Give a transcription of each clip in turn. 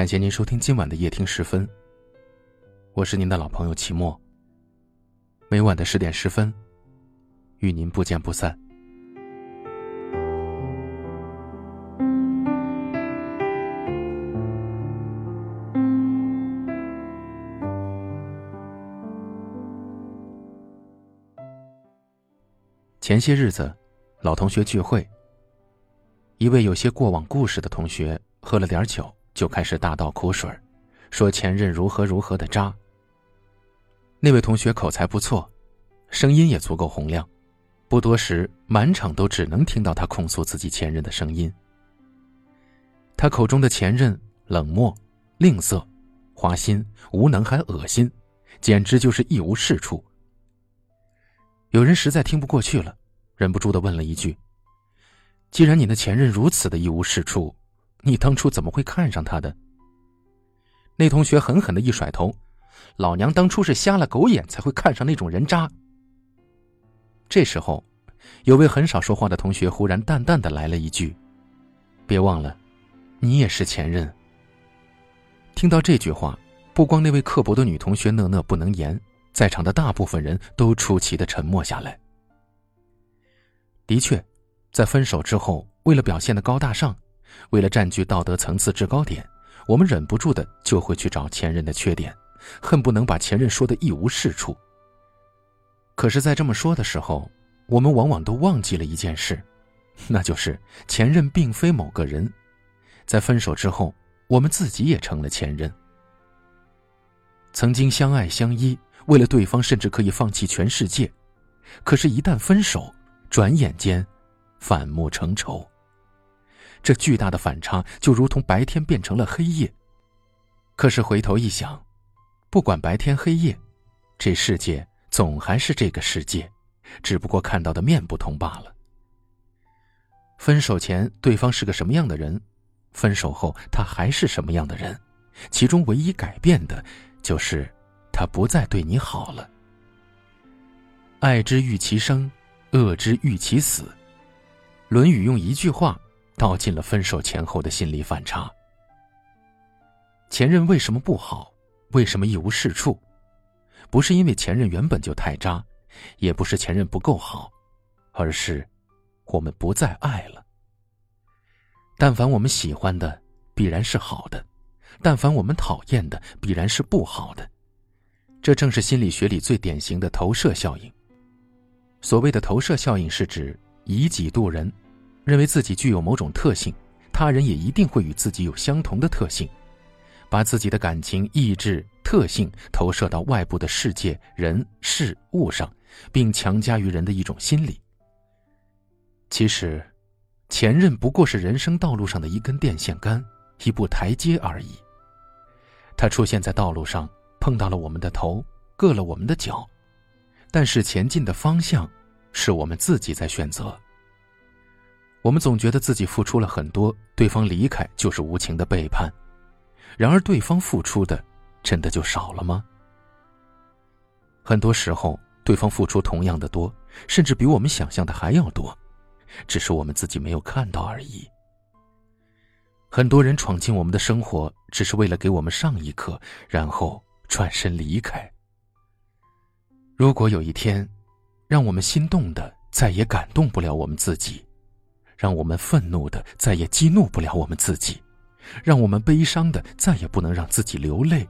感谢您收听今晚的夜听十分。我是您的老朋友齐墨。每晚的十点十分，与您不见不散。前些日子，老同学聚会，一位有些过往故事的同学喝了点酒。就开始大倒苦水，说前任如何如何的渣。那位同学口才不错，声音也足够洪亮，不多时满场都只能听到他控诉自己前任的声音。他口中的前任冷漠、吝啬、花心、无能还恶心，简直就是一无是处。有人实在听不过去了，忍不住的问了一句：“既然你的前任如此的一无是处。”你当初怎么会看上他的？那同学狠狠的一甩头：“老娘当初是瞎了狗眼才会看上那种人渣。”这时候，有位很少说话的同学忽然淡淡的来了一句：“别忘了，你也是前任。”听到这句话，不光那位刻薄的女同学讷讷不能言，在场的大部分人都出奇的沉默下来。的确，在分手之后，为了表现的高大上。为了占据道德层次制高点，我们忍不住的就会去找前任的缺点，恨不能把前任说的一无是处。可是，在这么说的时候，我们往往都忘记了一件事，那就是前任并非某个人，在分手之后，我们自己也成了前任。曾经相爱相依，为了对方甚至可以放弃全世界，可是，一旦分手，转眼间，反目成仇。这巨大的反差就如同白天变成了黑夜。可是回头一想，不管白天黑夜，这世界总还是这个世界，只不过看到的面不同罢了。分手前对方是个什么样的人，分手后他还是什么样的人，其中唯一改变的，就是他不再对你好了。爱之欲其生，恶之欲其死。《论语》用一句话。道尽了分手前后的心理反差。前任为什么不好？为什么一无是处？不是因为前任原本就太渣，也不是前任不够好，而是我们不再爱了。但凡我们喜欢的，必然是好的；但凡我们讨厌的，必然是不好的。这正是心理学里最典型的投射效应。所谓的投射效应，是指以己度人。认为自己具有某种特性，他人也一定会与自己有相同的特性，把自己的感情、意志、特性投射到外部的世界、人、事物上，并强加于人的一种心理。其实，前任不过是人生道路上的一根电线杆、一步台阶而已。他出现在道路上，碰到了我们的头，硌了我们的脚，但是前进的方向，是我们自己在选择。我们总觉得自己付出了很多，对方离开就是无情的背叛。然而，对方付出的真的就少了吗？很多时候，对方付出同样的多，甚至比我们想象的还要多，只是我们自己没有看到而已。很多人闯进我们的生活，只是为了给我们上一课，然后转身离开。如果有一天，让我们心动的再也感动不了我们自己。让我们愤怒的再也激怒不了我们自己，让我们悲伤的再也不能让自己流泪，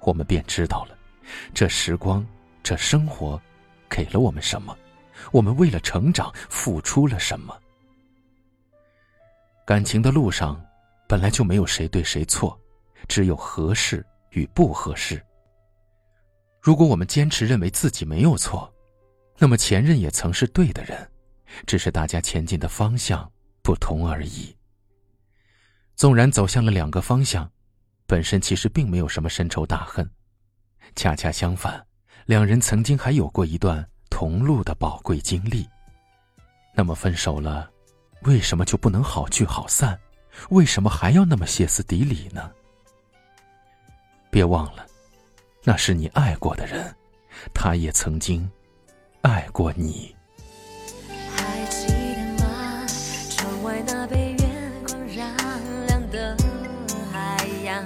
我们便知道了，这时光，这生活，给了我们什么？我们为了成长付出了什么？感情的路上，本来就没有谁对谁错，只有合适与不合适。如果我们坚持认为自己没有错，那么前任也曾是对的人。只是大家前进的方向不同而已。纵然走向了两个方向，本身其实并没有什么深仇大恨，恰恰相反，两人曾经还有过一段同路的宝贵经历。那么分手了，为什么就不能好聚好散？为什么还要那么歇斯底里呢？别忘了，那是你爱过的人，他也曾经爱过你。的海洋。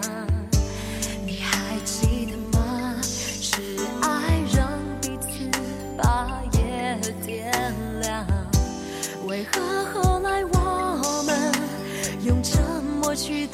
你还记得吗？是爱让彼此把夜点亮。为何后来我们用沉默去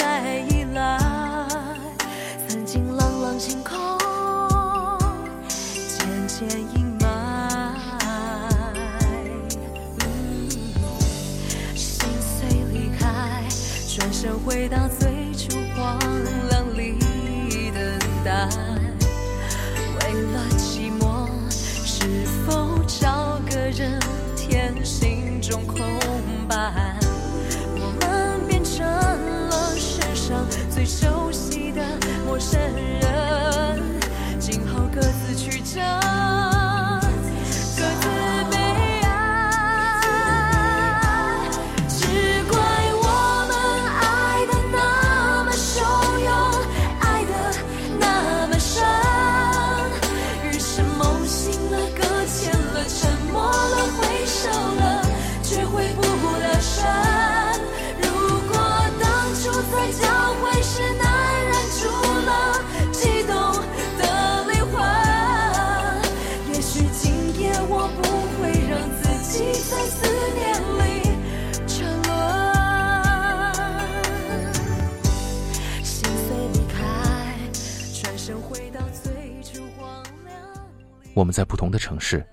我们在不同的城市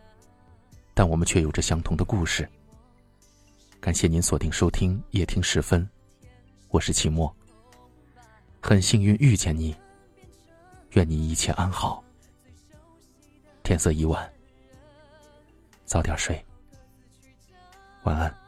但我们却有着相同的故事。感谢您锁定收听夜听十分我是秦墨。很幸运遇见你愿你一切安好。天色已晚早点睡。晚安。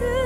Từ